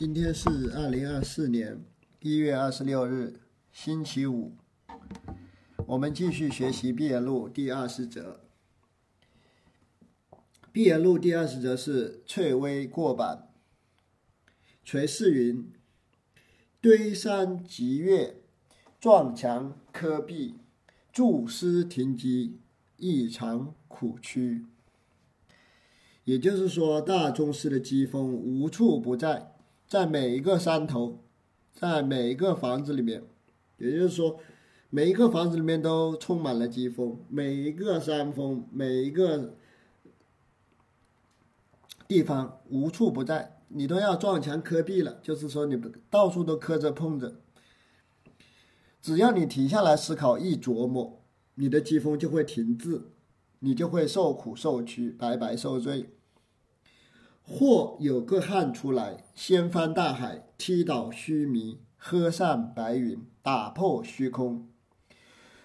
今天是二零二四年一月二十六日，星期五。我们继续学习《毕业录》第二十则。《毕业录》第二十则是翠微过板，垂世云：堆山积月，撞墙磕壁，筑师停机，异常苦屈。也就是说，大宗师的机锋无处不在。在每一个山头，在每一个房子里面，也就是说，每一个房子里面都充满了疾风，每一个山峰，每一个地方无处不在，你都要撞墙磕壁了。就是说，你到处都磕着碰着，只要你停下来思考一琢磨，你的疾风就会停滞，你就会受苦受屈，白白受罪。或有个汉出来，掀翻大海，踢倒须弥，喝散白云，打破虚空。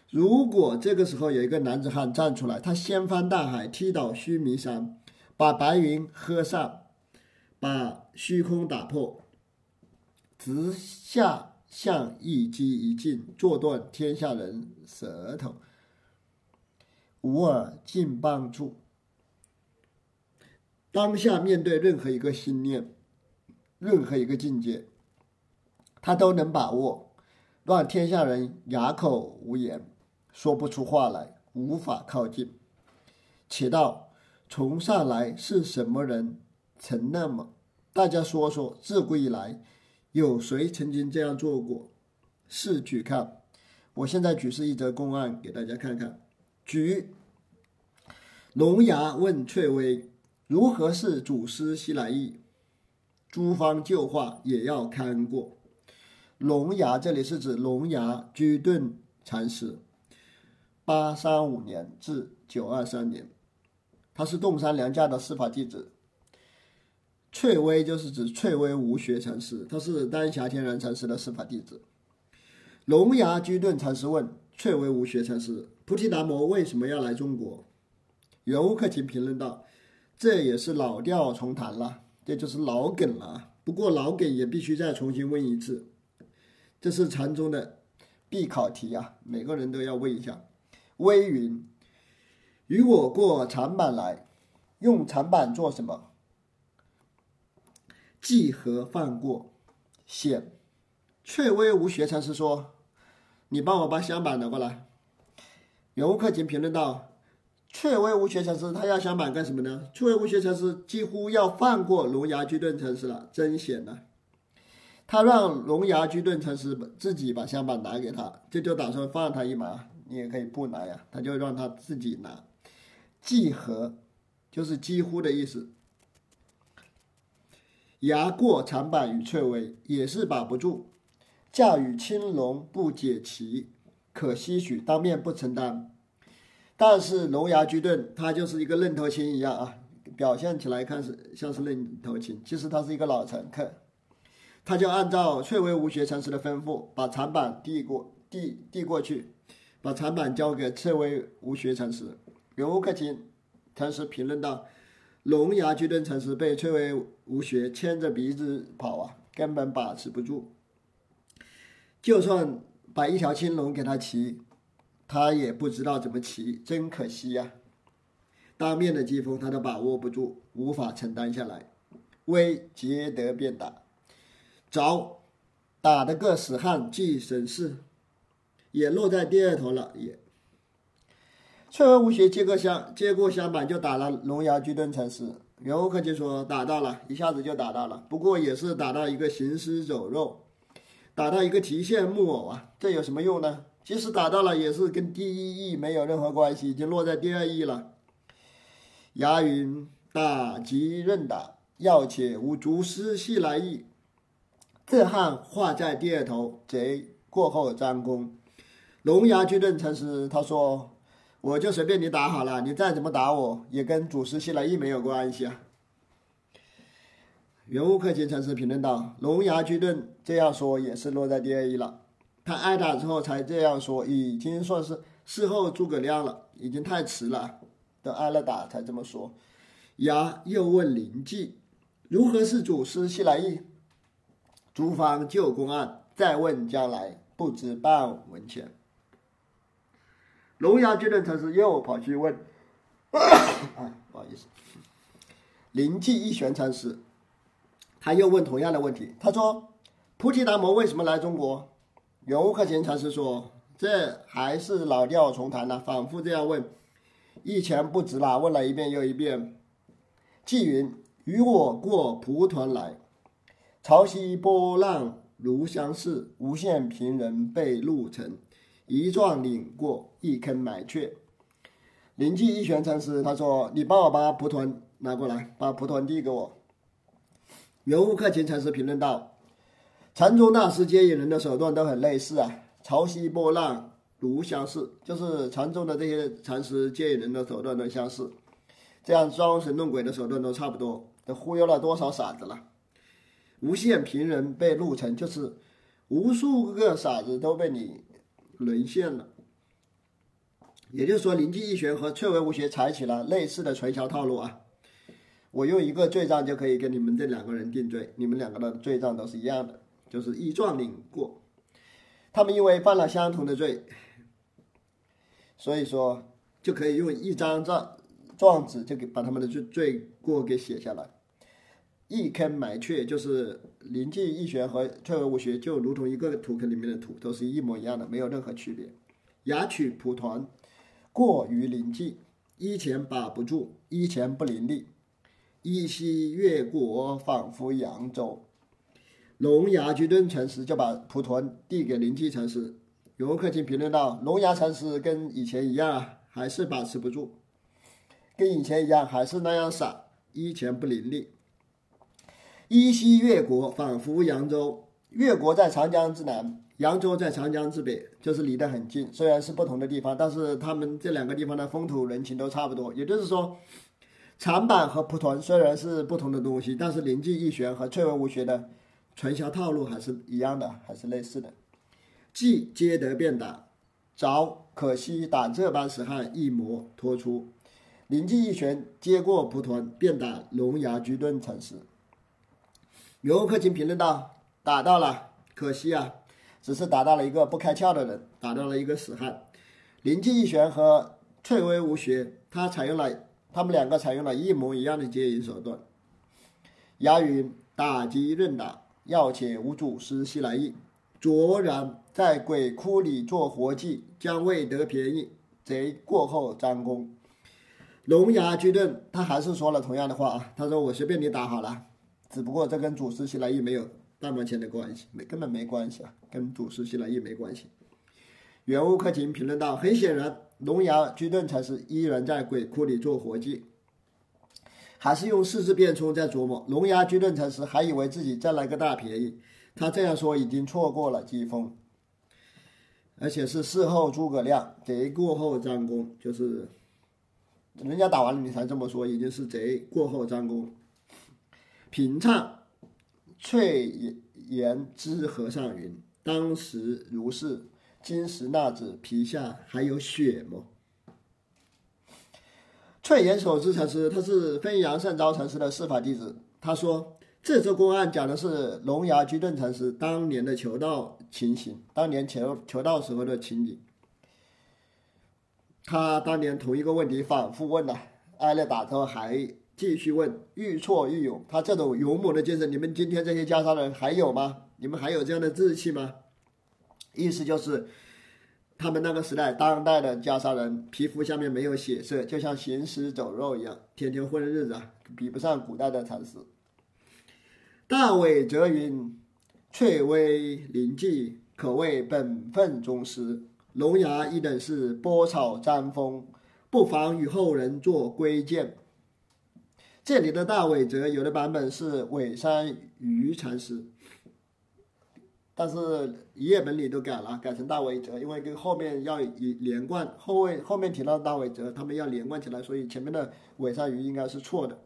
如果这个时候有一个男子汉站出来，他掀翻大海，踢倒须弥山，把白云喝散，把虚空打破，直下向一击一尽，坐断天下人舌头，无尔尽帮助。当下面对任何一个心念，任何一个境界，他都能把握，让天下人哑口无言，说不出话来，无法靠近。且道从上来是什么人曾那么？大家说说，自古以来有谁曾经这样做过？试举看，我现在举示一则公案给大家看看。举龙牙问翠微。如何是祖师西来意？诸方旧话也要看过。龙牙这里是指龙牙居顿禅师，八三五年至九二三年，他是洞山良家的司法弟子。翠微就是指翠微无学禅师，他是丹霞天然禅师的司法弟子。龙牙居顿禅师问翠微无学禅师：“菩提达摩为什么要来中国？”圆悟克勤评论道。这也是老调重弹了，这就是老梗了。不过老梗也必须再重新问一次，这是禅宗的必考题啊，每个人都要问一下。微云，与我过长板来，用长板做什么？既何放过？显翠微无学禅师说：“你帮我把香板拿过来。”圆悟克勤评论道。翠微无学禅师，他要想板干什么呢？翠微无学禅师几乎要放过龙牙居顿禅师了，真险呐！他让龙牙居顿禅师自己把香板拿给他，这就打算放他一马，你也可以不拿呀。他就让他自己拿，几何就是几乎的意思。牙过长板与翠微也是把不住，驾驭青龙不解其，可惜许当面不承担。但是龙牙巨盾他就是一个愣头青一样啊，表现起来看是像是愣头青，其实他是一个老乘客。他就按照翠微无学禅师的吩咐，把长板递过递递过去，把长板交给翠微无学禅师。圆悟克勤禅师评论道：“龙牙巨盾禅师被翠微无学牵着鼻子跑啊，根本把持不住。就算把一条青龙给他骑。”他也不知道怎么骑，真可惜呀！当面的疾风他都把握不住，无法承担下来。威接得便打，着打的个死汉既省事，也落在第二头了。也，翠微无学接过香，接过香板就打了龙牙居顿禅师。圆悟克就说打到了，一下子就打到了，不过也是打到一个行尸走肉，打到一个提线木偶啊，这有什么用呢？即使打到了，也是跟第一役没有任何关系，已经落在第二役了。牙云打即任打，要且无足师系来意。这汉画在第二头，贼过后张弓。龙牙巨盾禅师他说：“我就随便你打好了，你再怎么打我，也跟祖师系来意没有关系啊。”圆悟克勤禅师评论道：“龙牙巨盾这样说，也是落在第二役了。”他挨打之后才这样说，已经算是事后诸葛亮了，已经太迟了，都挨了打才这么说。牙又问灵济，如何是祖师西来意？诸方旧公案，再问将来，不知半文钱。龙牙居顿禅师又跑去问，啊，不好意思，灵济一玄禅师，他又问同样的问题。他说：“菩提达摩为什么来中国？”圆悟克勤禅师说：“这还是老调重弹呢，反复这样问，一钱不值了。问了一遍又一遍。”纪云：“与我过蒲团来，潮汐波浪如相似，无限平人被路沉。”一撞领过，一坑埋却。灵济一玄禅师他说：“你帮我把蒲团拿过来，把蒲团递给我。”圆悟克勤禅师评论道：“禅宗大师接引人的手段都很类似啊，潮汐波浪如相似，就是禅宗的这些禅师接引人的手段都相似，这样装神弄鬼的手段都差不多，都忽悠了多少傻子了？无限平人被路成，就是无数个傻子都被你。”沦陷了，也就是说，灵济一玄和翠微无学采取了类似的传销套路啊！我用一个罪状就可以跟你们这两个人定罪，你们两个的罪状都是一样的，就是一状领过。他们因为犯了相同的罪，所以说就可以用一张状状纸就给把他们的罪罪过给写下来。一坑埋却，就是灵济一学和退而无学，就如同一个土坑里面的土，都是一模一样的，没有任何区别。雅取蒲团，过于灵济，一钱把不住，一钱不伶俐，一夕越过，仿佛扬州。龙牙居顿禅师就把蒲团递给灵济禅师。游客卿评论道：“龙牙禅师跟以前一样啊，还是把持不住，跟以前一样，还是那样傻，一钱不伶俐。”依稀越国，仿佛扬州。越国在长江之南，扬州在长江之北，就是离得很近。虽然是不同的地方，但是他们这两个地方的风土人情都差不多。也就是说，长板和蒲团虽然是不同的东西，但是灵济一玄和翠微无学的传销套路还是一样的，还是类似的。既皆得便打，着可惜打这般死汉，一磨脱出。灵济一玄接过蒲团，便打龙牙居顿禅师。游客卿评论道：“打到了，可惜啊，只是打到了一个不开窍的人，打到了一个死汉。灵济一玄和翠微无学，他采用了，他们两个采用了一模一样的接引手段。押云打击任打，要且无祖师西来意。卓然在鬼窟里做活计，将未得便宜。贼过后张弓。龙牙居顿，他还是说了同样的话啊，他说我随便你打好了。”只不过这跟祖师西来意没有半毛钱的关系，没根本没关系啊，跟祖师西来意没关系。圆悟克勤评论道：“很显然，龙牙居顿才是依然在鬼窟里做活计，还是用四字变冲在琢磨。龙牙居顿才是还以为自己占了个大便宜，他这样说已经错过了机锋，而且是事后诸葛亮，贼过后张弓，就是人家打完了你才这么说，已经是贼过后张弓。”平唱翠岩之和尚云：“当时如是，今时那子皮下还有血么？”翠岩守之禅师，他是分阳善昭禅师的师法弟子。他说：“这则公案讲的是龙牙居顿禅师当年的求道情形，当年求求道时候的情景。他当年同一个问题反复问了，挨了打之后还。”继续问，愈挫愈勇。他这种勇猛的精神，你们今天这些袈裟人还有吗？你们还有这样的志气吗？意思就是，他们那个时代，当代的袈裟人皮肤下面没有血色，就像行尸走肉一样，天天混日子，比不上古代的禅师。大伟则云：“翠微灵济，可谓本分宗师。龙牙一等是波草沾风，不妨与后人做归鉴。”这里的大伟则有的版本是尾山鱼禅师，但是一页本里都改了，改成大伟则，因为跟后面要以连贯，后位后面提到大伟则，他们要连贯起来，所以前面的尾山余应该是错的，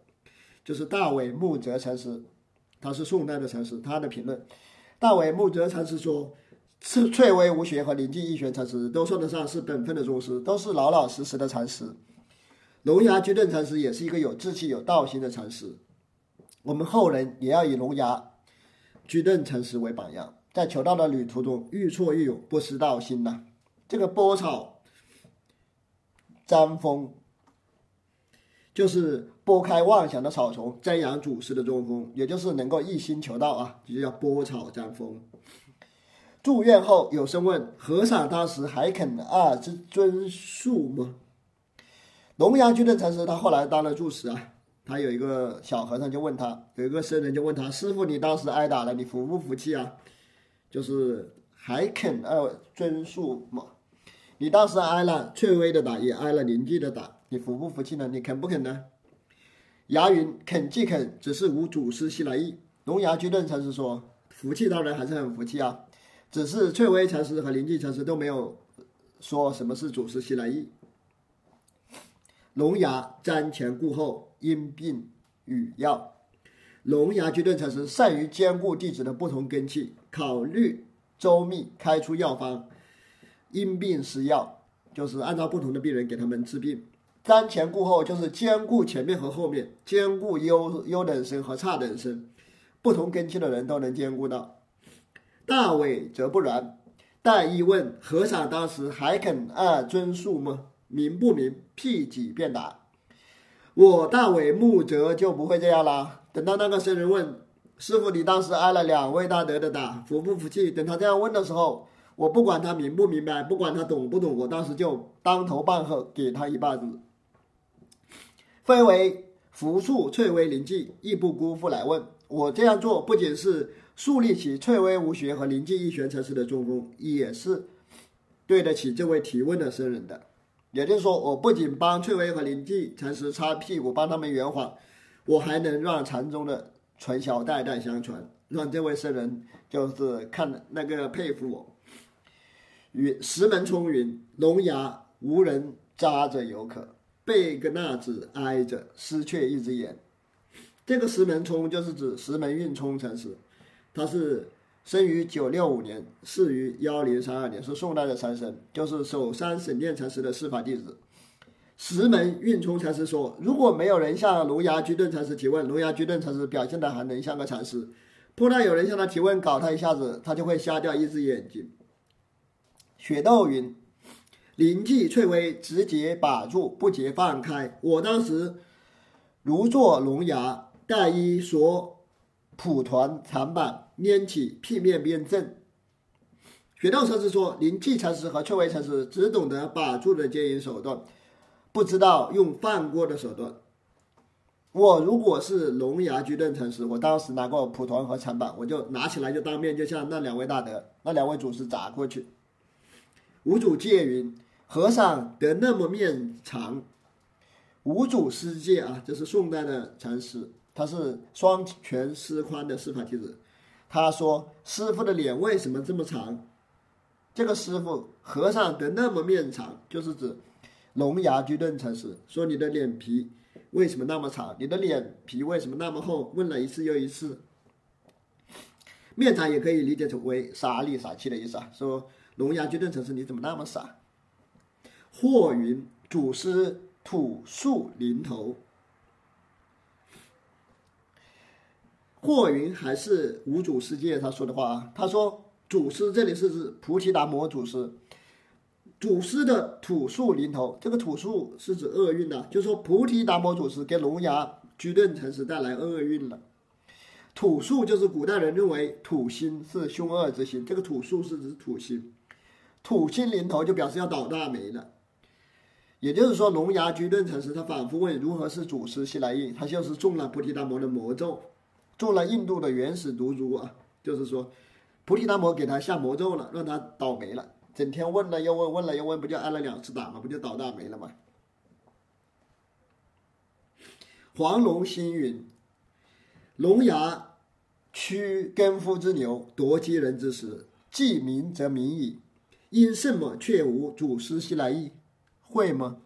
就是大伟木泽禅师，他是宋代的禅师，他的评论，大伟木泽禅师说，翠翠微无学和灵济一玄禅师都算得上是本分的宗师，都是老老实实的禅师。龙牙居顿禅师也是一个有志气、有道心的禅师。我们后人也要以龙牙居顿禅师为榜样，在求道的旅途中愈挫愈勇，不失道心呐。这个拨草沾风，就是拨开妄想的草丛，瞻仰祖师的中锋，也就是能够一心求道啊，就叫拨草沾风。住院后，有生问和尚当时还肯二之尊述吗？龙阳居顿禅师他后来当了住持啊，他有一个小和尚就问他，有一个僧人就问他：“师傅，你当时挨打了，你服不服气啊？就是还肯二尊述吗？你当时挨了翠微的打，也挨了灵济的打，你服不服气呢？你肯不肯呢？”牙云：“肯即肯，只是无祖师西来意。”龙牙居顿禅师说：“服气当然还是很服气啊。”只是翠微禅师和灵济禅师都没有说什么是祖师西来意。龙牙瞻前顾后，因病与药。龙牙居顿禅师善于兼顾弟子的不同根气，考虑周密，开出药方，因病施药，就是按照不同的病人给他们治病。瞻前顾后就是兼顾前面和后面，兼顾优优等生和差等生，不同根气的人都能兼顾到。大伟则不然。大一问和尚：“当时还肯二尊述吗？明不明？”辟己便答：“我大伟木则就不会这样啦。”等到那个僧人问师傅：“你当时挨了两位大德的打，服不服气？”等他这样问的时候，我不管他明不明白，不管他懂不懂，我当时就当头棒喝，给他一棒子。非为福处翠微灵济，亦不辜负来问。我这样做不仅是。树立起翠微无学和灵济一玄禅师的中锋，也是对得起这位提问的僧人的。也就是说，我不仅帮翠微和灵济禅师擦屁股，帮他们圆谎，我还能让禅宗的传销代代相传，让这位僧人就是看那个佩服我。云石门冲云，龙牙无人扎着犹可，贝格纳子挨着失却一只眼。这个石门冲就是指石门运冲禅师。他是生于九六五年，逝于幺零三二年，是宋代的禅僧，就是首山省殿禅师的师法弟子。石门运冲禅师说：“如果没有人向龙牙居顿禅师提问，龙牙居顿禅师表现的还能像个禅师；碰到有人向他提问，搞他一下子，他就会瞎掉一只眼睛。”雪窦云：“灵济翠微，直接把住，不结放开。我当时如坐龙牙，带衣所。”蒲团长板拈起片面边正。雪道禅师说：“灵济禅师和翠微禅师只懂得把住的接引手段，不知道用放过的手段。我如果是龙牙居顿禅师，我当时拿过蒲团和长板，我就拿起来就当面就向那两位大德、那两位祖师砸过去。”五祖戒云：“和尚得那么面长。”五祖师戒啊，这是宋代的禅师。他是双拳师宽的师法弟子，他说：“师傅的脸为什么这么长？”这个师傅和尚得那么面长，就是指龙牙居顿禅师说：“你的脸皮为什么那么长？你的脸皮为什么那么厚？”问了一次又一次。面长也可以理解成为傻里傻气的意思啊。说龙牙居顿禅师你怎么那么傻？霍云祖师土树临头。霍云还是五祖师界他说的话啊，他说祖师这里是指菩提达摩祖师，祖师的土树临头，这个土树是指厄运的，就说菩提达摩祖师给龙牙居顿禅师带来厄运了。土树就是古代人认为土星是凶恶之星，这个土树是指土星，土星临头就表示要倒大霉了。也就是说，龙牙居顿禅师他反复问如何是祖师西来意，他就是中了菩提达摩的魔咒。中了印度的原始毒株啊，就是说，菩提达摩给他下魔咒了，让他倒霉了，整天问了又问，问了又问，不就挨了两次打吗？不就倒大霉了吗？黄龙星云，龙牙驱根夫之牛，夺鸡人之食，既明则明矣。因什么却无祖师西来意？会吗？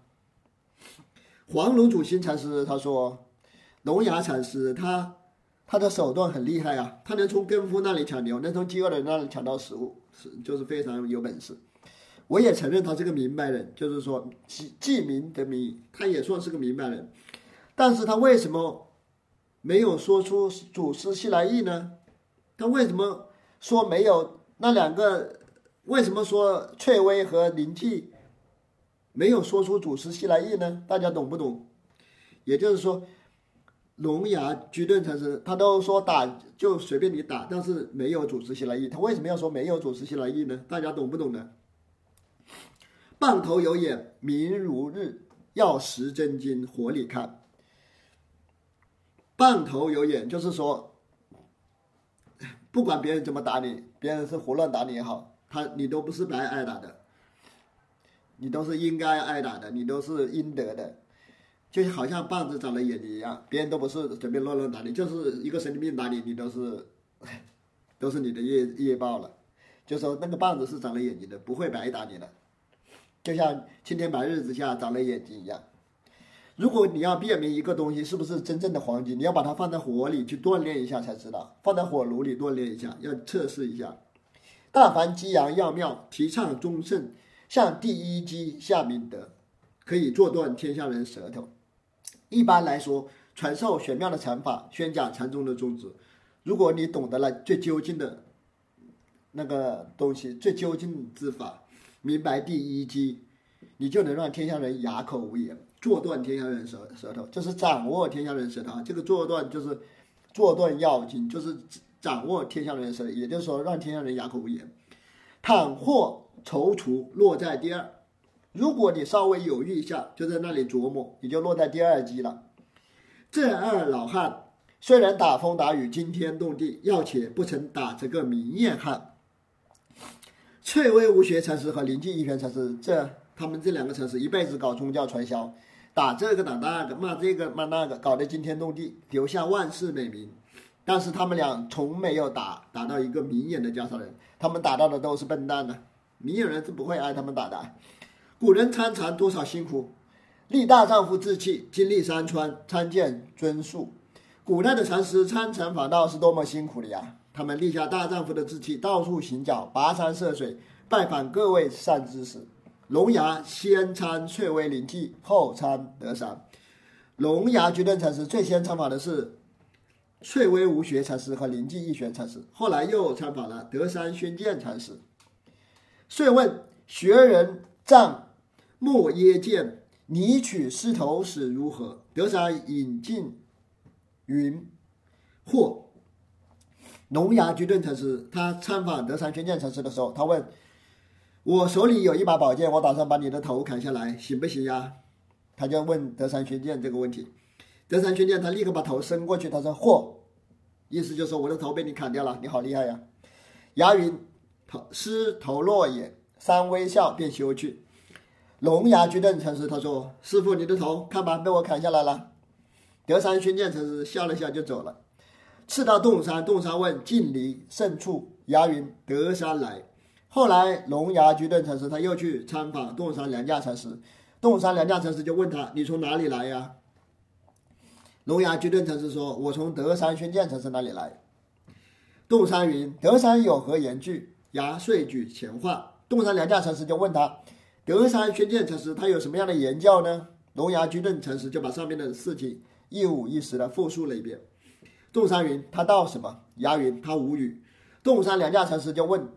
黄龙祖心禅师他说，龙牙禅师他。他的手段很厉害啊，他能从耕夫那里抢牛，能从饥饿的人那里抢到食物，是就是非常有本事。我也承认他是个明白人，就是说既既明得明，他也算是个明白人。但是他为什么没有说出祖师西来意呢？他为什么说没有那两个？为什么说翠微和灵气没有说出祖师西来意呢？大家懂不懂？也就是说，龙牙居顿禅师他都说打就随便你打，但是没有祖师西来意。他为什么要说没有祖师西来意呢？大家懂不懂呢？棒头有眼，明如日，要识真金，火里看。棒头有眼，就是说，不管别人怎么打你，别人是胡乱打你也好，他你都不是白挨打的，你都是应该挨打的，你都是应得的，就好像棒子长了眼睛一样，别人都不是随便乱乱打你，就是一个神经病打你，你都是，都是你的业业报了。就说那个棒子是长了眼睛的，不会白打你的，就像青天白日之下长了眼睛一样。如果你要辨明一个东西是不是真正的黄金，你要把它放在火里去锻炼一下才知道，放在火炉里锻炼一下，要测试一下。大凡激扬要妙，提倡忠慎，向第一机下明德，可以做断天下人舌头。一般来说，传授玄妙的禅法，宣讲禅宗的宗旨。如果你懂得了最究竟的那个东西，最究竟之法，明白第一机，你就能让天下人哑口无言。坐断天下人舌舌头，这是掌握天下人舌头！这个做断就是做断要紧，就是掌握天下人舌，也就是说让天下人哑口无言。倘或踌躇，落在第二。如果你稍微犹豫一下，就在那里琢磨，你就落在第二级了。这二老汉虽然打风打雨惊天动地，要且不曾打这个明艳汉。翠微无学禅师和灵济一玄禅师，这他们这两个禅师一辈子搞宗教传销。打这个打那个，骂这个骂那个，搞得惊天动地，留下万世美名。但是他们俩从没有打打到一个明眼的家少人，他们打到的都是笨蛋呢。明眼人是不会挨他们打的。古人参禅多少辛苦，立大丈夫志气，经历山川，参见尊述。古代的禅师参禅访道是多么辛苦的呀！他们立下大丈夫的志气，到处行脚，跋山涉水，拜访各位善知识。龙牙先参翠微灵气，后参德山。龙牙居顿禅师最先参访的是翠微无学禅师和灵济一玄禅师，后来又参访了德山宣鉴禅师。遂问学人藏莫耶见，你取狮头是如何？德山引进云：或龙牙居顿禅师他参访德山宣鉴禅师的时候，他问。我手里有一把宝剑，我打算把你的头砍下来，行不行呀？他就问德山宣鉴这个问题。德山宣鉴他立刻把头伸过去，他说：“嚯！”意思就是我的头被你砍掉了，你好厉害呀！牙云头狮头落也，三微笑便休去。龙牙居顿禅师他说：“师傅，你的头看吧，被我砍下来了。”德山宣鉴禅师笑了笑就走了。次到洞山，洞山问近离胜处？牙云：“德山来。”后来，龙牙居顿禅师他又去参访洞山良价禅师，洞山良价禅师就问他：“你从哪里来呀？”龙牙居顿禅师说：“我从德山宣鉴禅师那里来。”洞山云：“德山有何言句？”牙遂举前话。洞山良价禅师就问他：“德山宣鉴禅师他有什么样的言教呢？”龙牙居顿禅师就把上面的事情一五一十的复述了一遍。洞山云：“他道什么？”牙云：“他无语。”洞山良价禅师就问。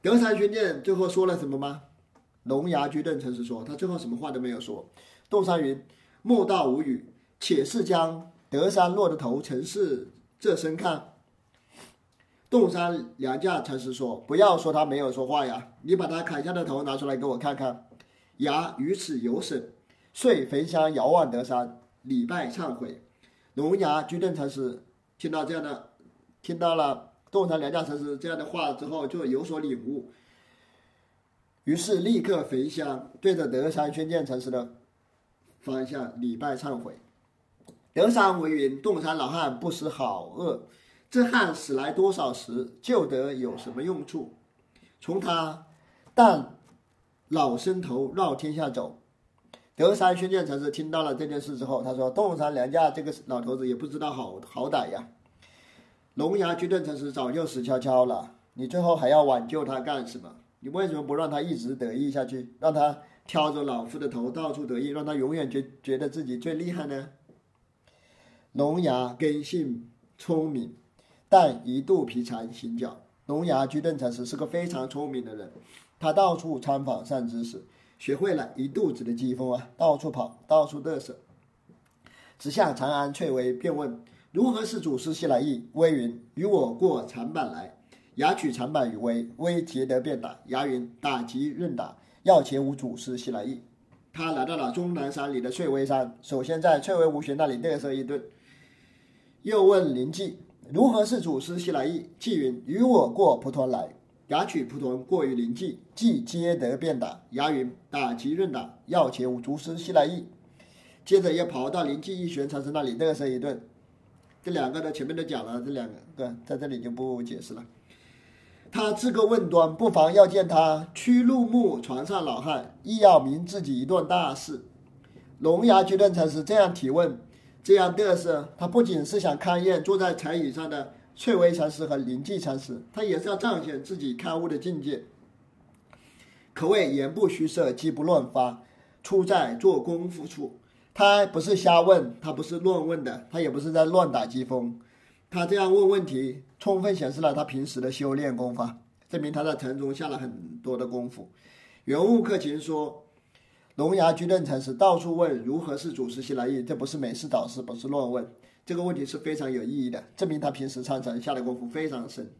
德山宣鉴最后说了什么吗？龙牙居顿禅师说，他最后什么话都没有说。洞山云：“莫道无语，且是将德山落的头呈是这身看。”洞山良价禅师说：“不要说他没有说话呀，你把他砍下的头拿出来给我看看。”牙于此有损，遂焚香遥望德山，礼拜忏悔。龙牙居顿禅师听到这样的，听到了。洞山良价禅师这样的话之后，就有所领悟，于是立刻焚香，对着德山宣鉴禅师的方向礼拜忏悔。德山为云：洞山老汉不识好恶，这汉死来多少时，救得有什么用处？从他但老生头绕天下走。德山宣鉴禅师听到了这件事之后，他说：“洞山良价这个老头子也不知道好好歹呀。”龙牙居顿禅师早就死翘翘了，你最后还要挽救他干什么？你为什么不让他一直得意下去，让他挑着老夫的头到处得意，让他永远觉觉得自己最厉害呢？龙牙根性聪明，但一度皮残行脚。龙牙居顿禅师是个非常聪明的人，他到处参访善知识，学会了一肚子的机锋啊，到处跑，到处嘚瑟。直向长安翠微，便问如何是祖师西来意。微云：与我过长板来。牙取长板与微，微结得便打。牙云：打即任打，要且无祖师西来意。他来到了终南山里的翠微山，首先在翠微无学那里嘚瑟一顿，又问灵济。如何是祖师西来意？纪云：与我过蒲团来。牙取蒲团过于灵济，即皆得便打。牙云：打即润打，要且无足师西来意。接着又跑到灵济一玄禅师那里嘚瑟一顿。这两个呢，前面都讲了，这两个对，在这里就不解释了。他自个问端，不妨要见他屈入木床上老汉，亦要明自己一段大事。龙牙居顿禅师这样提问。这样嘚瑟，他不仅是想勘验坐在禅椅上的翠微禅师和灵济禅师，他也是要彰显自己开悟的境界。可谓言不虚设，机不乱发，出在做功夫处。他不是瞎问，他不是乱问的，他也不是在乱打机锋。他这样问问题，充分显示了他平时的修炼功法，证明他在禅中下了很多的功夫。圆悟克勤说。龙牙居顿禅师到处问如何是祖师西来意，这不是没事找事，不是乱问。这个问题是非常有意义的，证明他平时参禅下的功夫非常深。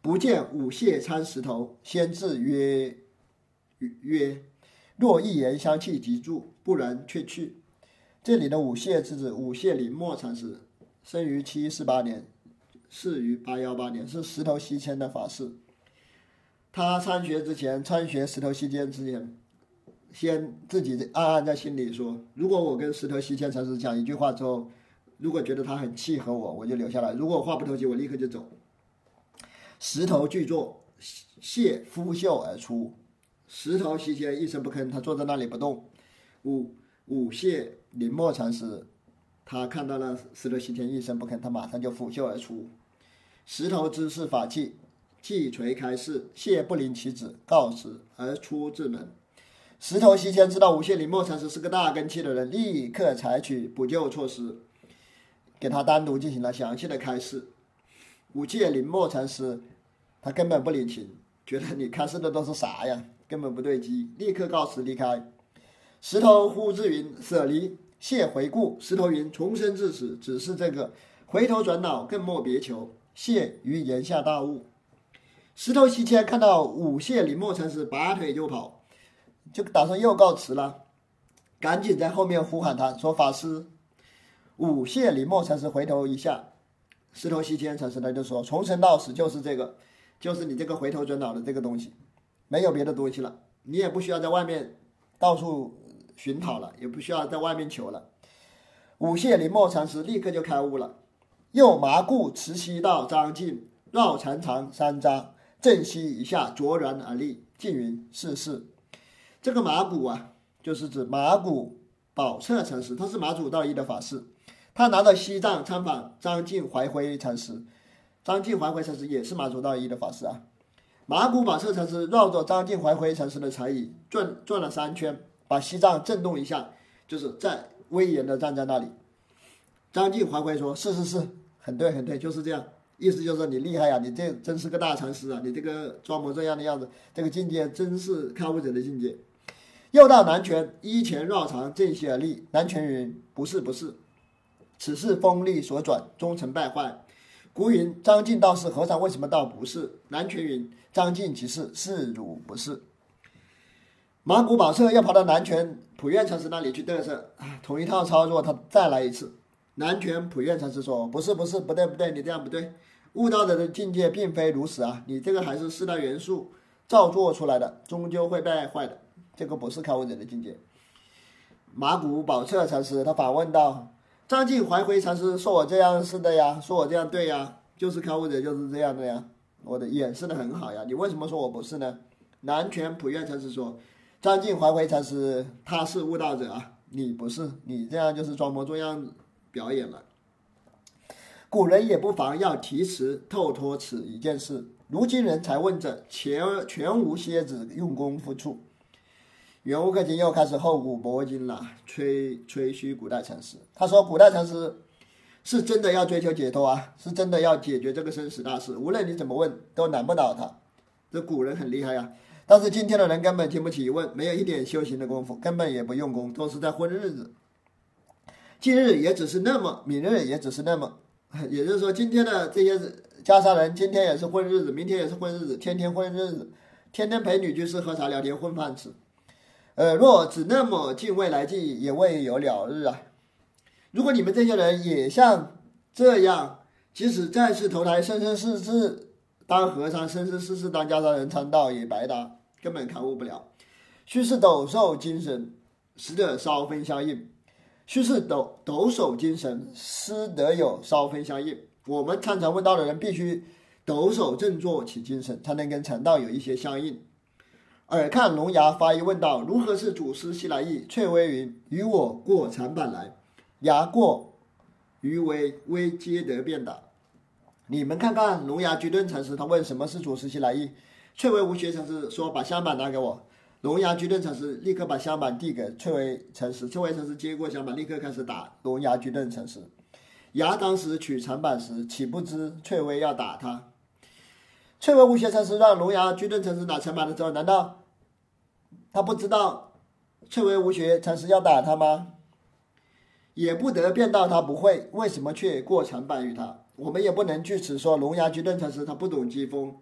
不见五谢参石头，先至曰曰：若一言相弃即住，不然却去。这里的五谢是指五谢林默禅师，生于七四八年，逝于八幺八年，是石头西迁的法师。他参学之前，参学石头西迁之前。先自己暗暗在心里说：如果我跟石头西迁禅师讲一句话之后，如果觉得他很契合我，我就留下来；如果话不投机，我立刻就走。石头巨作，谢拂袖而出。石头西天一声不吭，他坐在那里不动。五五谢林默禅师，他看到了石头西天一声不吭，他马上就拂袖而出。石头知是法器，即垂开示，谢不领其旨，告辞而出至门。石头西天知道五谢林默禅师是个大根器的人，立刻采取补救措施，给他单独进行了详细的开示。五戒林默禅师他根本不领情，觉得你开示的都是啥呀，根本不对机，立刻告辞离开。石头呼之云：“舍离。”谢回顾，石头云：“重生至此，只是这个，回头转脑，更莫别求。”谢于言下大悟。石头西迁看到五谢林默禅师，拔腿就跑。就打算又告辞了，赶紧在后面呼喊他说：“法师，五谢林默禅师回头一下，石头西迁禅师他就说：从生到死就是这个，就是你这个回头转脑的这个东西，没有别的东西了，你也不需要在外面到处寻讨了，也不需要在外面求了。五谢林默禅师立刻就开悟了，又麻固慈溪道张静绕禅长三匝，正西一下卓然而立，静云世事。这个麻古啊，就是指麻古宝彻禅师，他是马祖道一的法师，他拿到西藏参访张晋怀辉禅师，张晋怀辉禅师也是马祖道一的法师啊。马古宝彻禅师绕着张晋怀辉禅师的禅椅转转了三圈，把西藏震动一下，就是在威严的站在那里。张晋怀辉说：“是是是，很对很对，就是这样。”意思就是你厉害呀，你这真是个大禅师啊！你这个装模作样的样子，这个境界真是开悟者的境界。又到南拳，依前绕长，正西而立。南拳云：“不是，不是，此事风力所转，终成败坏。”古云：“张晋道是和尚，为什么道不是？”南拳云：“张晋即是，是汝不是。”马古宝彻要跑到南拳普愿禅师那里去嘚瑟，同一套操作，他再来一次。南拳普愿禅师说：“不是，不是，不对，不对，你这样不对。悟道者的境界并非如此啊，你这个还是四大元素造作出来的，终究会败坏的。”这个不是开悟者的境界。马古宝彻禅师他反问道：“张晋怀回禅师说我这样是的呀，说我这样对呀，就是开悟者就是这样的呀，我的演示的很好呀，你为什么说我不是呢？”南拳普愿禅师说：“张晋怀回禅师他是悟道者啊，你不是，你这样就是装模作样表演了。古人也不妨要提词透脱此一件事，如今人才问者，全全无蝎子用功夫处。”圆悟克勤又开始厚古薄今了，吹吹嘘古代禅师。他说，古代禅师是真的要追求解脱啊，是真的要解决这个生死大事，无论你怎么问都难不倒他。这古人很厉害呀，但是今天的人根本经不起问，没有一点修行的功夫，根本也不用功，都是在混日子。今日也只是那么，明日也只是那么，也就是说，今天的这些袈裟人，今天也是混日子，明天也是混日子，天天混日子，天天陪女居士喝茶聊天混饭吃。呃，若只那么敬未来际，也未有了日啊。如果你们这些人也像这样，即使再次投胎，生生世世当和尚，生生世世当袈裟人参道，也白搭，根本开悟不了。须是斗兽精神，实得稍分相应。须是抖抖擞精神，师得有稍分相应。我们参禅问道的人必须抖擞振作起精神，才能跟禅道有一些相应。耳看龙牙发一问道：“如何是祖师西来意？”翠微云：“与我过长板来。”牙过，余为微皆得便打。你们看看龙牙居顿禅师，他问什么是祖师西来意？翠微无学禅师说：“把香板拿给我。”龙牙居顿禅师立刻把香板递给翠微禅师，翠微禅师接过香板，立刻开始打龙牙居顿禅师。牙当时取长板时，岂不知翠微要打他？翠微无学禅师让龙牙居顿禅师打长板的时候，难道他不知道翠微无学禅师要打他吗？也不得辩道他不会，为什么却过长板于他？我们也不能据此说龙牙居顿禅师他不懂机锋。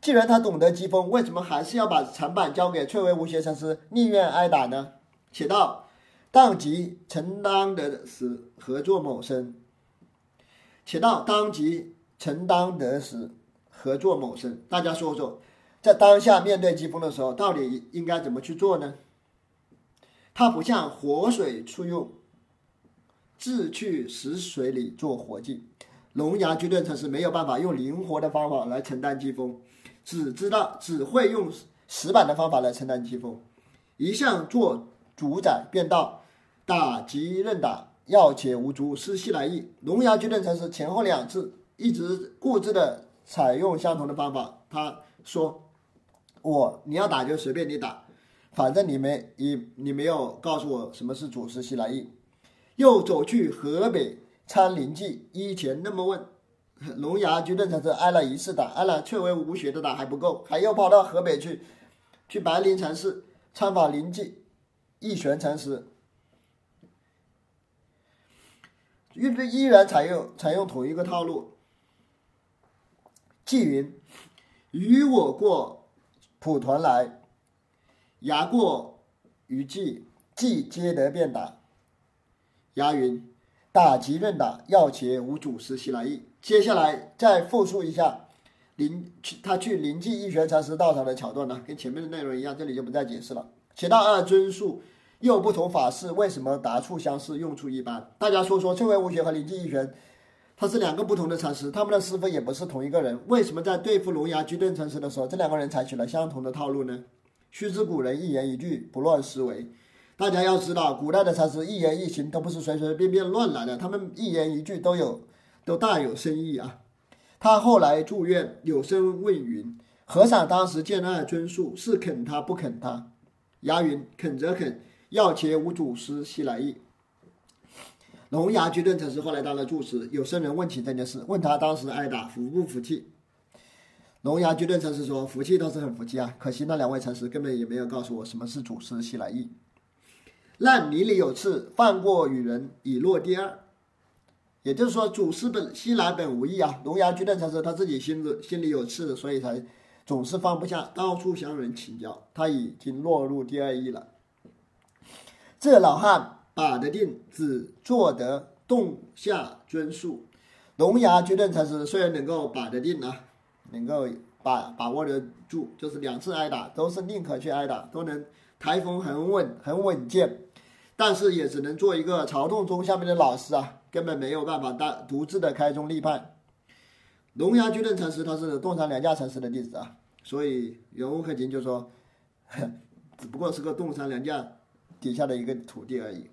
既然他懂得机锋，为什么还是要把长板交给翠微无学禅师，宁愿挨打呢？且道当即承担得时，合作某生。且道当即承担得时，合作某生。大家说说，在当下面对疾风的时候，到底应该怎么去做呢？它不像活水出用，自去死水里做活计。龙牙居顿禅师没有办法用灵活的方法来承担疾风。只知道只会用死板的方法来承担疾风，一向做主宰，便道打即任打，要且无足，失系来意。龙牙居顿禅师前后两次一直固执的采用相同的方法。他说：“我你要打就随便你打，反正你没你你没有告诉我什么是祖师西来意。”又走去河北参灵济，依前那么问。龙牙居顿禅师挨了一次打，挨了却为无学的打还不够，还又跑到河北去，去白灵禅寺参访灵济一玄禅师，依依然采用采用同一个套路。纪云：“与我过蒲团来，牙过于纪，纪皆得便打。”牙云：“打即任打，要且无主师西来意。”接下来再复述一下临去他去临济义玄禅师道场的桥段呢，跟前面的内容一样，这里就不再解释了。且道二尊述又不同法事，为什么答处相似，用处一般？大家说说，翠微无学和临济义玄，他是两个不同的禅师，他们的师傅也不是同一个人，为什么在对付龙牙居顿禅师的时候，这两个人采取了相同的套路呢？须知古人一言一句不乱思维，大家要知道，古代的禅师一言一行都不是随随便便乱来的，他们一言一句都有。都大有深意啊！他后来住院，有声问云：“和尚当时见二尊述，是肯他不肯他？”牙云：“肯则肯，要且无祖师西来意。”龙牙居顿禅师后来当了住持，有僧人问起这件事，问他当时挨打服不服气？龙牙居顿禅师说：“服气倒是很服气啊，可惜那两位禅师根本也没有告诉我什么是祖师西来意。”烂泥里有刺，放过与人，已落第二。也就是说，祖师本西来本无意啊。龙牙居顿禅师他自己心子心里有刺，所以才总是放不下，到处向人请教。他已经落入第二意了。这老汉把得定，只做得动下尊述。龙牙居顿禅师虽然能够把得定啊，能够把把握得住，就是两次挨打都是宁可去挨打，都能台风很稳很稳健，但是也只能做一个朝洞中下面的老师啊。根本没有办法大独自的开宗立派。龙牙居顿禅师他是洞山良价禅师的弟子啊，所以袁悟克勤就说，只不过是个洞山良价底下的一个徒弟而已。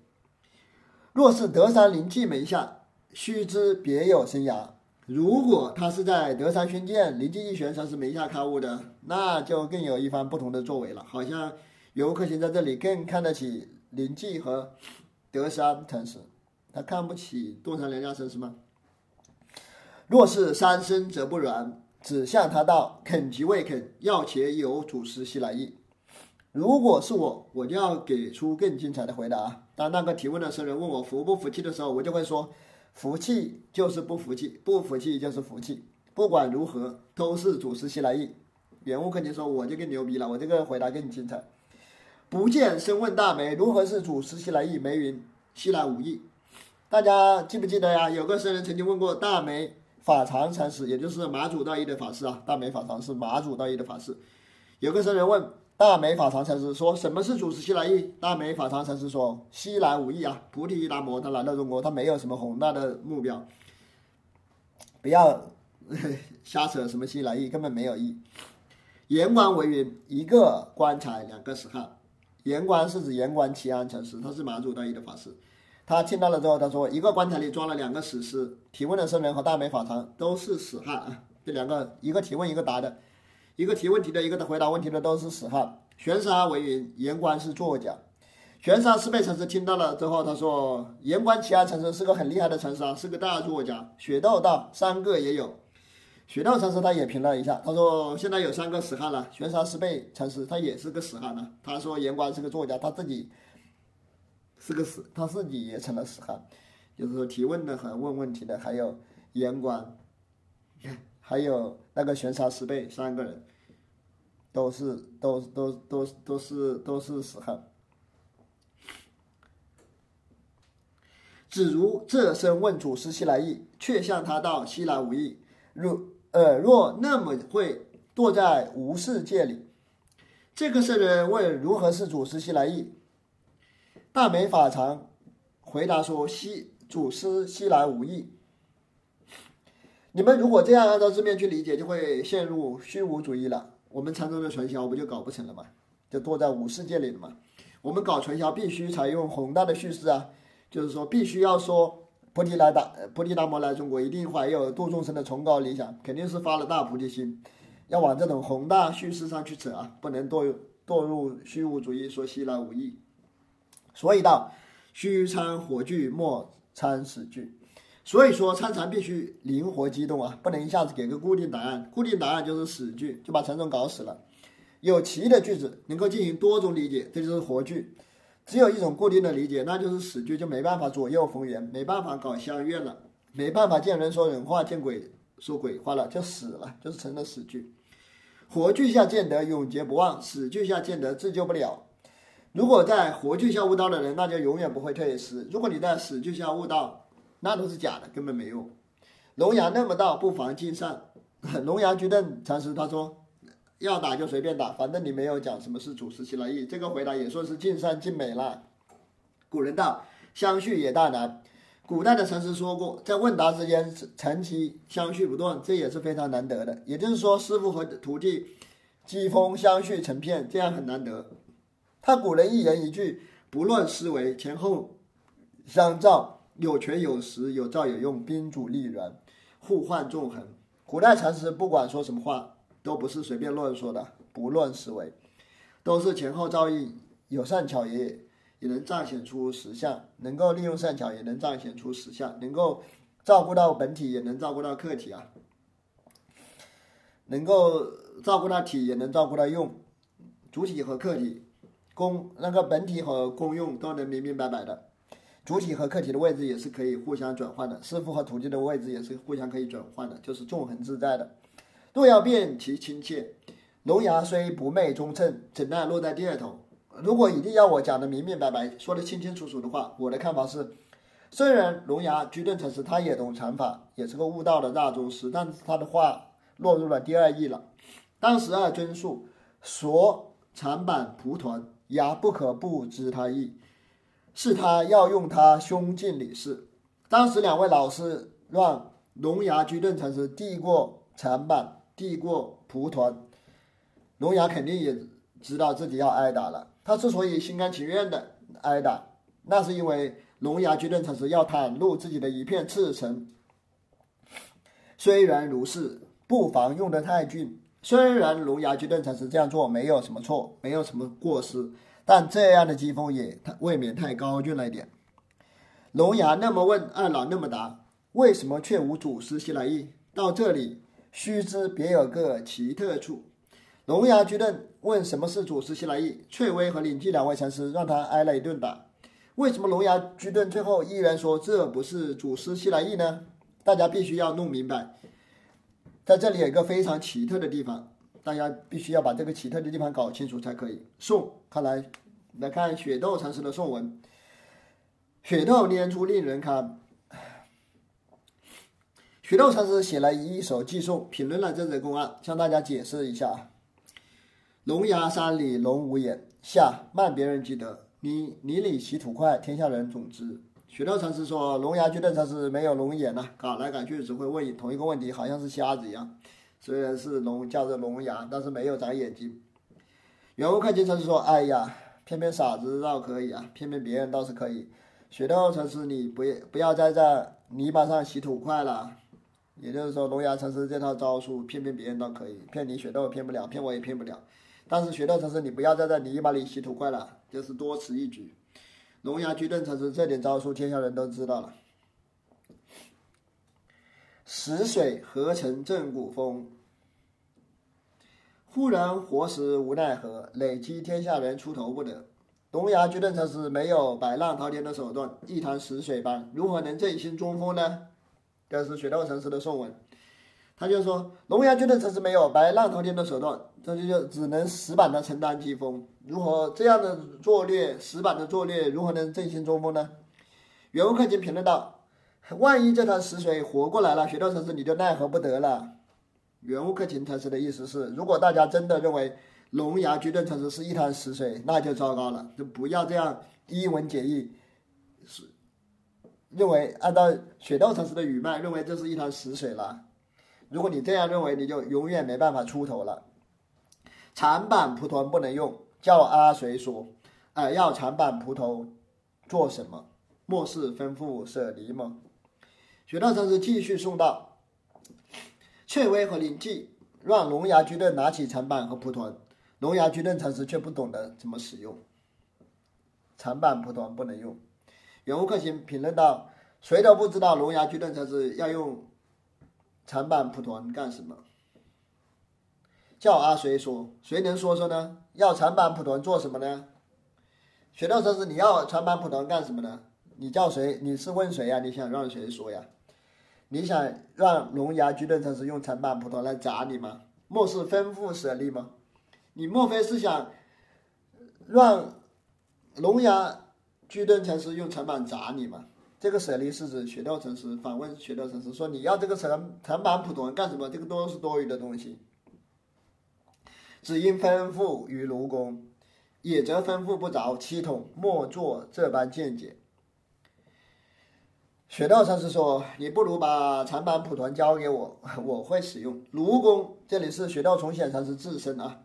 若是德山灵济门下，须知别有生涯。如果他是在德山宣鉴灵济一玄禅师门下开悟的，那就更有一番不同的作为了。好像袁悟克经在这里更看得起灵济和德山禅师。他看不起东山良家绅士吗？若是三生则不然，只向他道：“肯即未肯，要且有祖师西来意。”如果是我，我就要给出更精彩的回答。当那个提问的僧人问我服不服气的时候，我就会说：服气就是不服气，不服气就是服气。不管如何，都是祖师西来意。原悟肯定说：“我就更牛逼了，我这个回答更精彩。”不见深问大梅如何是祖师西来意？梅云：西来无意。大家记不记得呀？有个僧人曾经问过大梅法常禅师，也就是马祖道一的法师啊。大梅法常是马祖道一的法师。有个僧人问。大美法常禅师说：“什么是祖师西来意？”大美法常禅师说：“西来无意啊，菩提达摩他来到中国，他没有什么宏大的目标，不要瞎扯什么西来意，根本没有意。”言官为云：“一个棺材，两个死汉。”言官是指言官齐安禅师，他是马祖道一的法师。他听到了之后，他说：“一个棺材里装了两个死尸。”提问的僧人和大美法常都是死汉啊，这两个一个提问，一个答的。一个提问题的，一个回答问题的，都是死汉。玄沙为云，言官是作家。玄沙师辈禅师听到了之后，他说：“言官齐安禅师是个很厉害的禅师啊，是个大作家。”雪窦道三个也有。雪窦禅师他也评了一下，他说：“现在有三个死汉了。”玄沙师辈禅师他也是个死汉呢。他说：“言官是个作家，他自己是个死，他自己也成了死汉。”就是说，提问的和问问题的，还有言官。还有那个玄沙师辈三个人，都是都都都都是都是死汉。子如这声问祖师西来意，却向他道西来无意。若呃若那么会堕在无世界里，这个圣人问如何是祖师西来意？大美法常回答说：西祖师西来无意。你们如果这样按照字面去理解，就会陷入虚无主义了。我们禅宗的传销不就搞不成了吗？就堕在无世界里了嘛。我们搞传销必须采用宏大的叙事啊，就是说必须要说菩提来达菩提达摩来中国，一定怀有度众生的崇高理想，肯定是发了大菩提心，要往这种宏大叙事上去扯啊，不能堕堕入虚无主义，说西来无意。所以道虚参火炬，莫参死炬。所以说参禅必须灵活机动啊，不能一下子给个固定答案。固定答案就是死句，就把禅宗搞死了。有奇的句子能够进行多种理解，这就是活句。只有一种固定的理解，那就是死句，就没办法左右逢源，没办法搞相怨了，没办法见人说人话，见鬼说鬼话了，就死了，就是成了死句。活句下见得永劫不忘，死句下见得自救不了。如果在活句下悟道的人，那就永远不会退失。如果你在死句下悟道，那都是假的，根本没用。龙阳那么道，不妨尽善。龙阳居顿禅师他说，要打就随便打，反正你没有讲什么是祖师其来意。这个回答也算是尽善尽美了。古人道，相续也大难。古代的禅师说过，在问答之间长期相续不断，这也是非常难得的。也就是说，师傅和徒弟机锋相续成片，这样很难得。他古人一言一句不乱思维，前后相照。有权有实，有造有用，宾主利人，互换纵横。古代禅师不管说什么话，都不是随便乱说的，不乱思维，都是前后照应，有善巧也也能彰显出实相，能够利用善巧也能彰显出实相，能够照顾到本体也能照顾到客体啊，能够照顾到体也能照顾到用，主体和客体，功那个本体和功用都能明明白白的。主体和客体的位置也是可以互相转换的，师傅和徒弟的位置也是互相可以转换的，就是纵横自在的。若要辨其亲切，龙牙虽不昧忠称，怎奈落在第二头。如果一定要我讲的明明白白，说的清清楚楚的话，我的看法是：虽然龙牙居顿禅师他也懂禅法，也是个悟道的大宗师，但是他的话落入了第二义了。当时二尊述所禅板蒲团，牙不可不知他意。是他要用他胸襟理事。当时两位老师让龙牙居顿禅师递过禅板，递过蒲团，龙牙肯定也知道自己要挨打了。他之所以心甘情愿的挨打，那是因为龙牙居顿禅师要袒露自己的一片赤诚。虽然如是，不妨用得太俊。虽然龙牙居顿禅师这样做没有什么错，没有什么过失。但这样的机锋也未免太高峻了一点。龙牙那么问，二老那么答，为什么却无祖师西来意？到这里，须知别有个奇特处。龙牙居顿问什么是祖师西来意，翠微和领记两位禅师让他挨了一顿打。为什么龙牙居顿最后依然说这不是祖师西来意呢？大家必须要弄明白，在这里有一个非常奇特的地方，大家必须要把这个奇特的地方搞清楚才可以。宋，看来来看雪窦禅师的宋文，雪窦念出令人堪。雪窦禅师写了一首寄送，评论了这则公案，向大家解释一下：龙牙山里龙无眼，下慢别人即得，你泥里洗土块，天下人总知。雪窦禅师说，龙牙居顿禅师没有龙眼呐，搞来搞去只会问同一个问题，好像是瞎子一样。虽然是龙，叫做龙牙，但是没有长眼睛。圆悟克勤禅师说，哎呀，偏偏傻子倒可以啊，偏偏别人倒是可以。雪窦禅师，你不要不要再在泥巴上洗土块了。也就是说，龙牙禅师这套招数骗骗别人倒可以，骗你雪豆骗不了，骗我也骗不了。但是雪豆禅师，你不要再在泥巴里洗土块了，就是多此一举。龙牙居顿禅师这点招数，天下人都知道了。死水何成正骨风？忽然活时无奈何，累积天下人出头不得。龙牙居顿禅师没有摆浪滔天的手段，一潭死水般，如何能振兴中锋呢？这是雪窦禅师的颂文，他就说：龙牙居顿禅师没有摆浪滔天的手段，这就就只能死板的承担疾风。如何这样的作劣，死板的作劣，如何能振兴中锋呢？圆悟克勤评论道：万一这潭死水活过来了，雪窦禅师你就奈何不得了。圆悟克勤禅师的意思是，如果大家真的认为龙牙居顿禅师是一潭死水，那就糟糕了，就不要这样一文解义。是。认为按照雪窦禅师的语脉，认为这是一潭死水了。如果你这样认为，你就永远没办法出头了。长板蒲团不能用，叫阿谁说？哎，要长板蒲头做什么？莫是吩咐舍离吗？雪窦禅师继续送到：翠微和灵济让龙牙居顿拿起长板和蒲团，龙牙居顿禅师却不懂得怎么使用。长板蒲团不能用。圆悟克勤评论道：“谁都不知道龙牙居顿禅师要用长板蒲团干什么。叫阿谁说？谁能说说呢？要长板蒲团做什么呢？雪道禅师，你要长板蒲团干什么呢？你叫谁？你是问谁呀？你想让谁说呀？你想让龙牙巨盾禅师用长板蒲团来砸你吗？莫是吩咐舍利吗？你莫非是想让龙牙？”巨盾禅师用长板砸你吗？这个舍利是指雪窦禅师反问雪窦禅师说：“你要这个长长板普陀干什么？这个都是多余的东西。”只因吩咐于卢公，也则吩咐不着，七统莫做这般见解。雪道禅师说：“你不如把长板普团交给我，我会使用。”卢公这里是雪道重显禅师自身啊，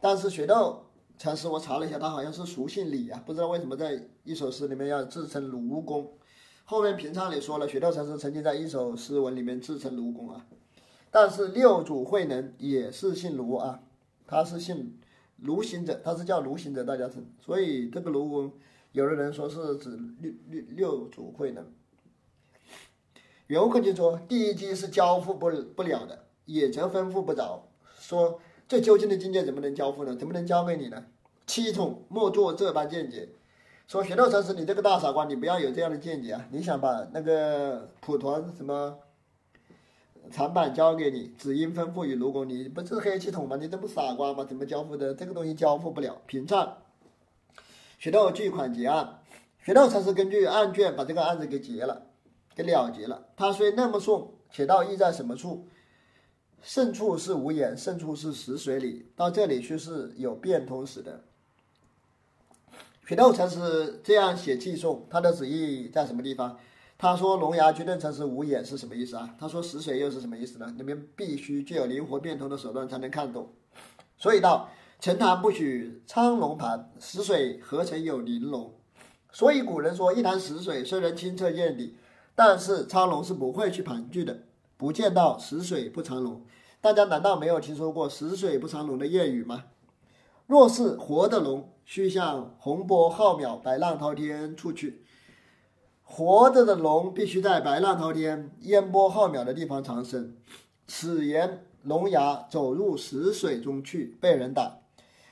但是雪道。禅师，我查了一下，他好像是俗姓李啊，不知道为什么在一首诗里面要自称卢公。后面平唱里说了，雪道禅师曾经在一首诗文里面自称卢公啊。但是六祖慧能也是姓卢啊，他是姓卢行者，他是叫卢行者，大家称。所以这个卢公，有的人说是指六六六祖慧能。圆悟克勤说，第一机是交付不不了的，也则吩咐不着，说。这究竟的境界怎么能交付呢？怎么能交给你呢？七统莫做这般见解。说学道禅师，你这个大傻瓜，你不要有这样的见解啊！你想把那个普团什么长板交给你，只因吩咐与卢公，你不是黑气筒吗？你这不傻瓜吗？怎么交付的？这个东西交付不了。平唱，学道巨款结案，学道禅师根据案卷把这个案子给结了，给了结了。他虽那么送，且道意在什么处？胜处是无眼，胜处是死水里。到这里去是有变通时的。雪窦禅师这样写寄送，他的旨意在什么地方？他说龙牙居顿禅师无眼是什么意思啊？他说死水又是什么意思呢？你们必须具有灵活变通的手段才能看懂。所以道：沉潭不许苍龙盘，死水何曾有玲珑？所以古人说，一潭死水虽然清澈见底，但是苍龙是不会去盘踞的。不见到死水不藏龙，大家难道没有听说过“死水不藏龙”的谚语吗？若是活的龙，须向洪波浩渺、白浪滔天处去。活着的龙必须在白浪滔天、烟波浩渺的地方长生。此言龙牙走入死水中去，被人打。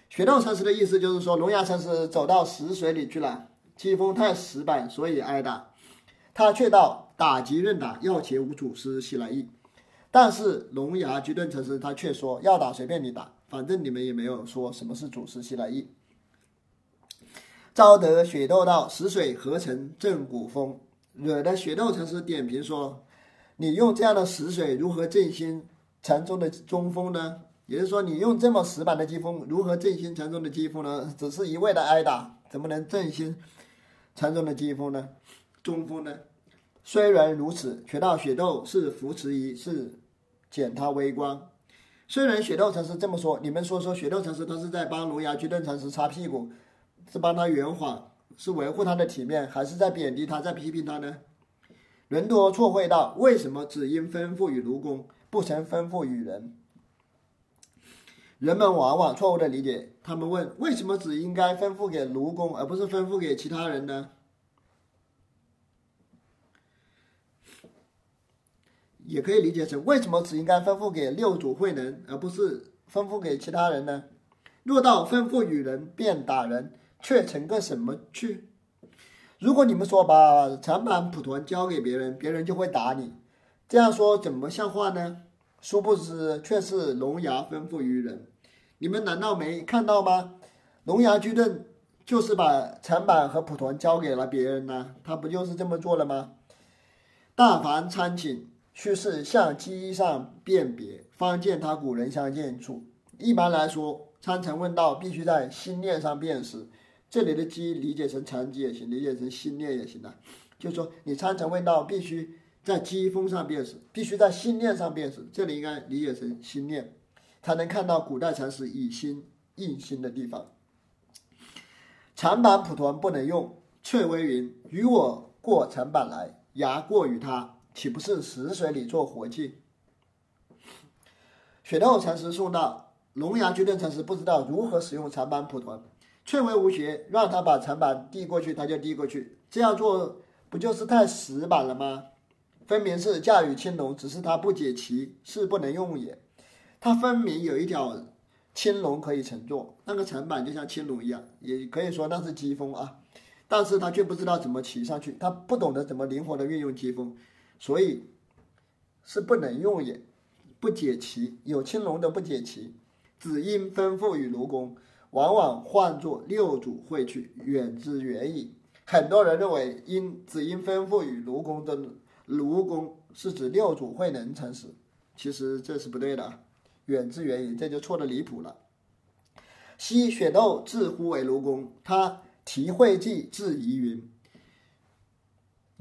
雪道禅师的意思就是说，龙牙禅师走到死水里去了，机锋太死板，所以挨打。他却道：“打即任打，要且无祖师西来意。”但是龙牙居顿禅师他却说：“要打随便你打，反正你们也没有说什么是祖师西来意。”招得雪窦道：“死水何成正骨风？”惹得雪窦禅师点评说：“你用这样的死水如何振兴禅宗的中风呢？”也就是说，你用这么死板的机锋，如何振兴禅宗的机锋呢？只是一味的挨打，怎么能振兴禅宗的机锋呢？中锋呢？虽然如此，却道雪窦是扶持一，是减他微光。虽然雪窦禅师这么说，你们说说雪窦禅师他是在帮龙牙居顿禅师擦屁股，是帮他圆谎，是维护他的体面，还是在贬低他，在批评他呢？人多错会道，为什么只应吩咐与卢公，不曾吩咐与人？人们往往错误的理解，他们问：为什么只应该吩咐给卢公，而不是吩咐给其他人呢？也可以理解成：为什么只应该吩咐给六祖慧能，而不是吩咐给其他人呢？若到吩咐与人便打人，却成个什么去？如果你们说把长板蒲团交给别人，别人就会打你，这样说怎么像话呢？殊不知却是龙牙吩咐于人。你们难道没看到吗？龙牙居顿就是把长板和蒲团交给了别人呢，他不就是这么做了吗？大凡参请，须是向机上辨别，方见他古人相见处。一般来说，参禅问道必须在心念上辨识。这里的机理解成禅机也行，理解成心念也行的。就是说，你参禅问道必须在机锋上辨识，必须在心念上辨识。这里应该理解成心念。才能看到古代禅师以心印心的地方。长板普陀不能用，翠微云：“与我过长板来，牙过于他，岂不是死水里做活计？”雪窦禅师送道：“龙牙居顿禅师不知道如何使用长板蒲团，翠微无邪，让他把长板递过去，他就递过去，这样做不就是太死板了吗？分明是驾驭青龙，只是他不解其，是不能用也。”他分明有一条青龙可以乘坐，那个长板就像青龙一样，也可以说那是疾风啊。但是他却不知道怎么骑上去，他不懂得怎么灵活的运用疾风，所以是不能用也，不解其。有青龙的不解其，只因吩咐与卢公，往往唤作六祖会去，远之远矣。很多人认为因只因吩咐与卢公的卢公是指六祖慧能禅师，其实这是不对的。远之远矣，这就错的离谱了。昔雪窦自呼为卢公，他题会记自疑云，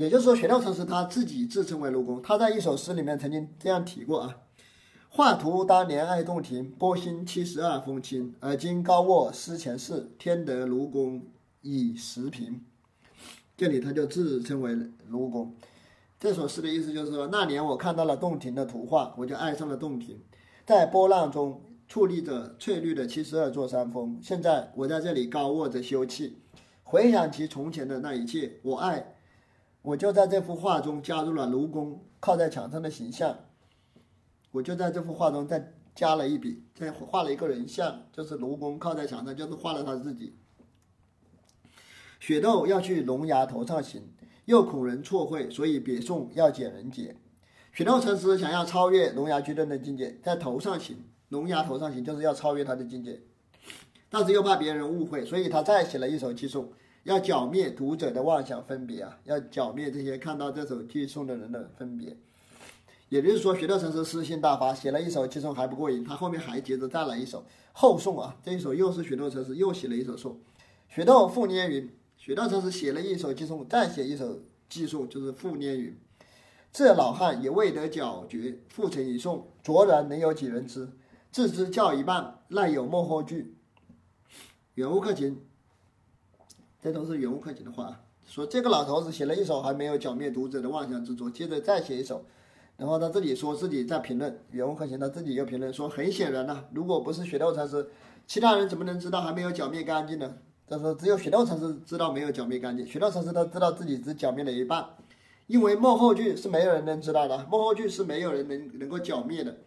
也就是说，雪窦禅师他自己自称为卢公。他在一首诗里面曾经这样提过啊：“画图当年爱洞庭，波心七十二风清。而今高卧思前世，天得卢公以时平。”这里他就自称为卢公。这首诗的意思就是说，那年我看到了洞庭的图画，我就爱上了洞庭。在波浪中矗立着翠绿的七十二座山峰。现在我在这里高卧着休憩，回想起从前的那一切，我爱，我就在这幅画中加入了卢公靠在墙上的形象。我就在这幅画中再加了一笔，再画了一个人像，就是卢公靠在墙上，就是画了他自己。雪窦要去龙牙头上行，又恐人错会，所以别送要解人解。雪窦禅师想要超越龙牙居顿的境界，在头上行，龙牙头上行就是要超越他的境界，但是又怕别人误会，所以他再写了一首寄颂，要剿灭读者的妄想分别啊，要剿灭这些看到这首寄送的人的分别。也就是说，雪道禅师私心大发，写了一首寄送还不过瘾，他后面还接着再来一首后送啊，这一首又是雪道禅师又写了一首送。雪窦复念云，雪道禅师写了一首寄送，再写一首寄送，就是复念云。这老汉也未得剿绝，复成一颂，卓然能有几人知？自知教一半，赖有幕后句。远悟克勤，这都是远悟克勤的话。说这个老头子写了一首还没有剿灭读者的妄想之作，接着再写一首，然后他自己说自己在评论。远悟克勤他自己又评论说，很显然呐，如果不是雪道禅师，其他人怎么能知道还没有剿灭干净呢？他说只有雪道禅师知道没有剿灭干净，雪道禅师他知道自己只剿灭了一半，因为幕后剧是没有人能知道的，幕后剧是没有人能能够剿灭的。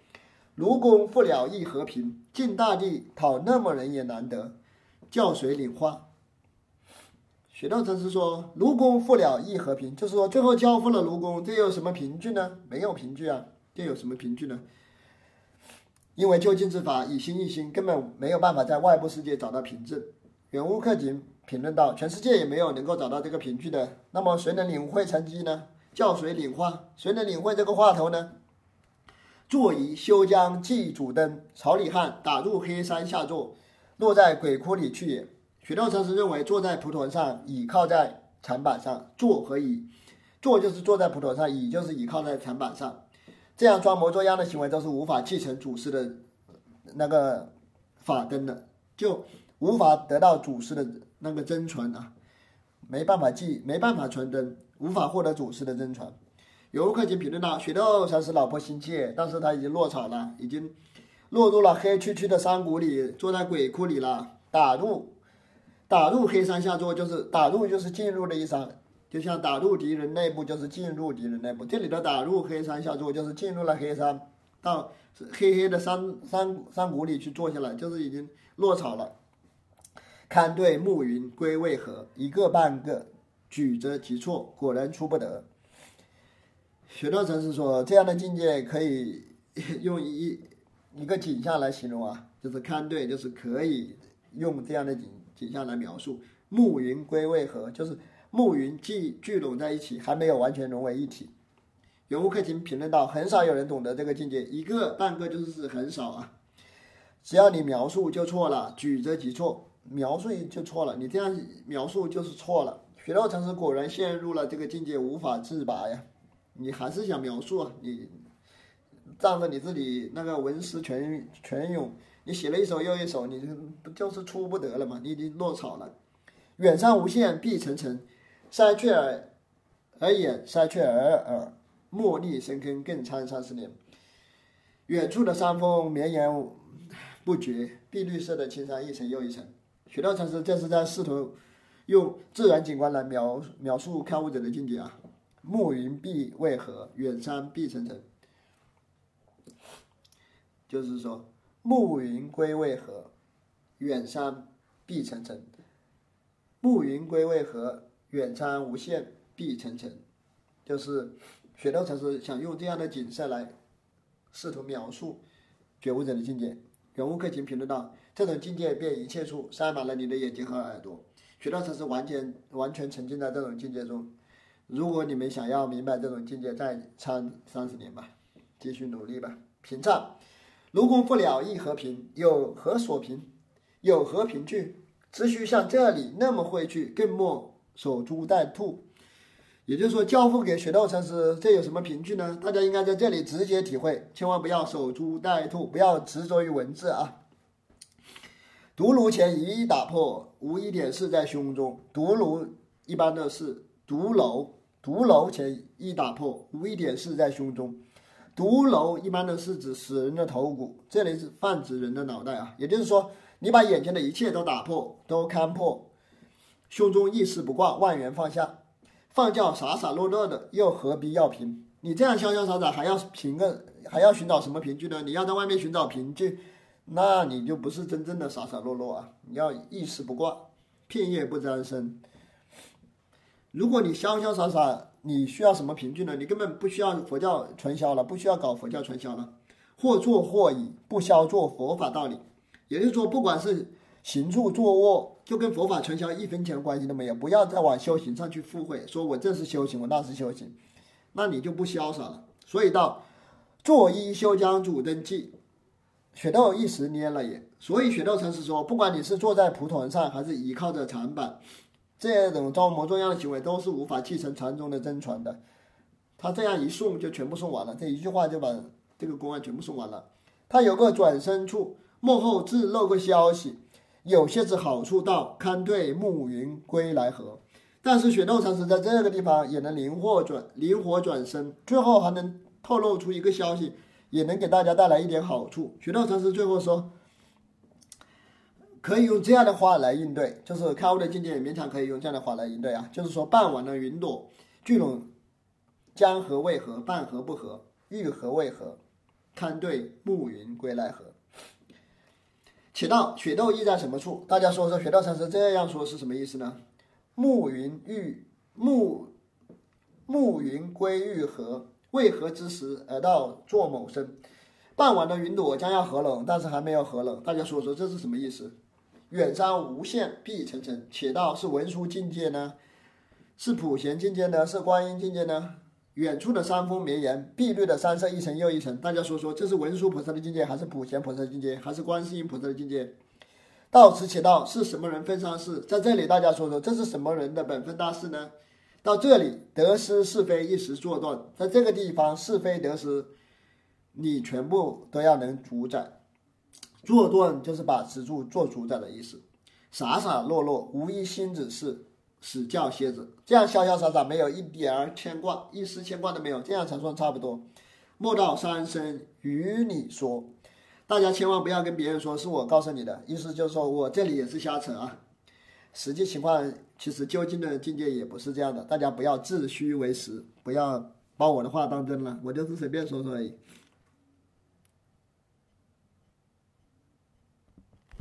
卢公复了亦和平，晋大帝讨那么人也难得，叫谁领化？有道禅师说：“卢公复了亦和平，就是说最后交付了卢公，这有什么凭据呢？没有凭据啊，这有什么凭据呢？因为究竟之法以心一心，根本没有办法在外部世界找到凭证。”远屋克景评论道：“全世界也没有能够找到这个凭据的，那么谁能领会成绩呢？叫谁领话？谁能领会这个话头呢？”坐以休将祭主灯，曹李汉打入黑山下坐，落在鬼窟里去也。雪窦禅师认为，坐在蒲团上，倚靠在禅板上，坐和倚，坐就是坐在蒲团上，倚就是倚靠在禅板上，这样装模作样的行为都是无法继承祖师的那个法灯的，就无法得到祖师的那个真传啊，没办法继，没办法传灯，无法获得祖师的真传。游客经评论道：“雪窦禅师老婆心切，但是他已经落草了，已经落入了黑黢黢的山谷里，坐在鬼窟里了。打入，打入黑山下坐，就是打入，就是进入的意思，就像打入敌人内部，就是进入敌人内部。这里的打入黑山下坐，就是进入了黑山，到黑黑的山山山谷里去坐下来，就是已经落草了。堪对暮云归为何？一个半个，举则即错，果然出不得。”雪窦禅师说：“这样的境界可以用一一个景象来形容啊，就是堪对，就是可以用这样的景景象来描述。暮云归为何？就是暮云聚聚拢在一起，还没有完全融为一体。”永无克勤评论道：“很少有人懂得这个境界，一个半个就是很少啊。只要你描述就错了，举则即错，描述就错了，你这样描述就是错了。雪窦禅师果然陷入了这个境界，无法自拔呀。”你还是想描述啊？你仗着你自己那个文思泉泉涌，你写了一首又一首，你不就是出不得了吗？你已经落草了。远山无限碧层层，塞却而而眼，塞却而耳，茉莉深坑更参三十年。远处的山峰绵延不绝，碧绿色的青山一层又一层。雪道禅师这是在试图用自然景观来描描述看物者的境界啊。暮云碧为何？远山碧层层。就是说，暮云归为何？远山碧沉沉。暮云归为何？远山无限碧沉沉。就是雪窦禅师想用这样的景色来试图描述觉悟者的境界。人物克勤评论道：“这种境界便一切处塞满了你的眼睛和耳朵。”雪窦禅师完全完全沉浸在这种境界中。如果你们想要明白这种境界，再参三十年吧，继续努力吧。平唱，如公不了亦和平，有何所凭？有何凭据？只需像这里那么会去，更莫守株待兔。也就是说，交付给雪窦禅师，这有什么凭据呢？大家应该在这里直接体会，千万不要守株待兔，不要执着于文字啊。独炉前一打破，无一点事在胸中。独炉一般的是。毒楼，毒楼前一打破，无一点事在胸中。毒楼一般都是指死人的头骨，这里是泛指人的脑袋啊。也就是说，你把眼前的一切都打破，都看破，胸中一丝不挂，万缘放下，放教傻傻乐乐的，又何必要凭？你这样潇潇洒洒，还要凭个，还要寻找什么凭据呢？你要在外面寻找凭据，那你就不是真正的傻傻乐乐啊！你要一丝不挂，片叶不沾身。如果你潇潇洒洒，你需要什么凭据呢？你根本不需要佛教传销了，不需要搞佛教传销了，或坐或倚，不消做佛法道理。也就是说，不管是行住坐卧，就跟佛法传销一分钱关系都没有。不要再往修行上去附会，说我这是修行，我那是修行，那你就不潇洒了。所以到坐衣修将主登记，雪窦一时蔫了眼。所以雪窦禅师说，不管你是坐在蒲团上，还是倚靠着禅板。这种装模作样的行为都是无法继承禅宗的真传的。他这样一送就全部送完了，这一句话就把这个公案全部送完了。他有个转身处，幕后自漏个消息，有些是好处到，堪对暮云归来何？但是雪窦禅师在这个地方也能灵活转灵活转身，最后还能透露出一个消息，也能给大家带来一点好处。雪窦禅师最后说。可以用这样的话来应对，就是开悟的境界勉强可以用这样的话来应对啊，就是说傍晚的云朵聚拢，江河为何？半河不合，欲河为何？堪对暮云归来何？且道雪窦意在什么处？大家说说，雪窦禅师这样说是什么意思呢？暮云欲暮暮云归欲河，为何之时而到作某身？傍晚的云朵将要合拢，但是还没有合拢。大家说说这是什么意思？远山无限碧层层，且道是文殊境界呢？是普贤境界呢？是观音境界呢？远处的山峰绵延，碧绿的山色一层又一层。大家说说，这是文殊菩萨的境界，还是普贤菩萨的境界，还是观世音菩萨的境界？到此且道是什么人分上事？在这里，大家说说，这是什么人的本分大事呢？到这里，得失是非一时做断，在这个地方，是非得失，你全部都要能主宰。做断就是把持住、做主宰的意思。傻傻落落，无一心子事。死教蝎子，这样潇潇洒洒，没有一点儿牵挂，一丝牵挂都没有，这样才算差不多。莫道三生与你说，大家千万不要跟别人说是我告诉你的，意思就是说我这里也是瞎扯啊。实际情况其实究竟的境界也不是这样的，大家不要自虚为实，不要把我的话当真了，我就是随便说说而已。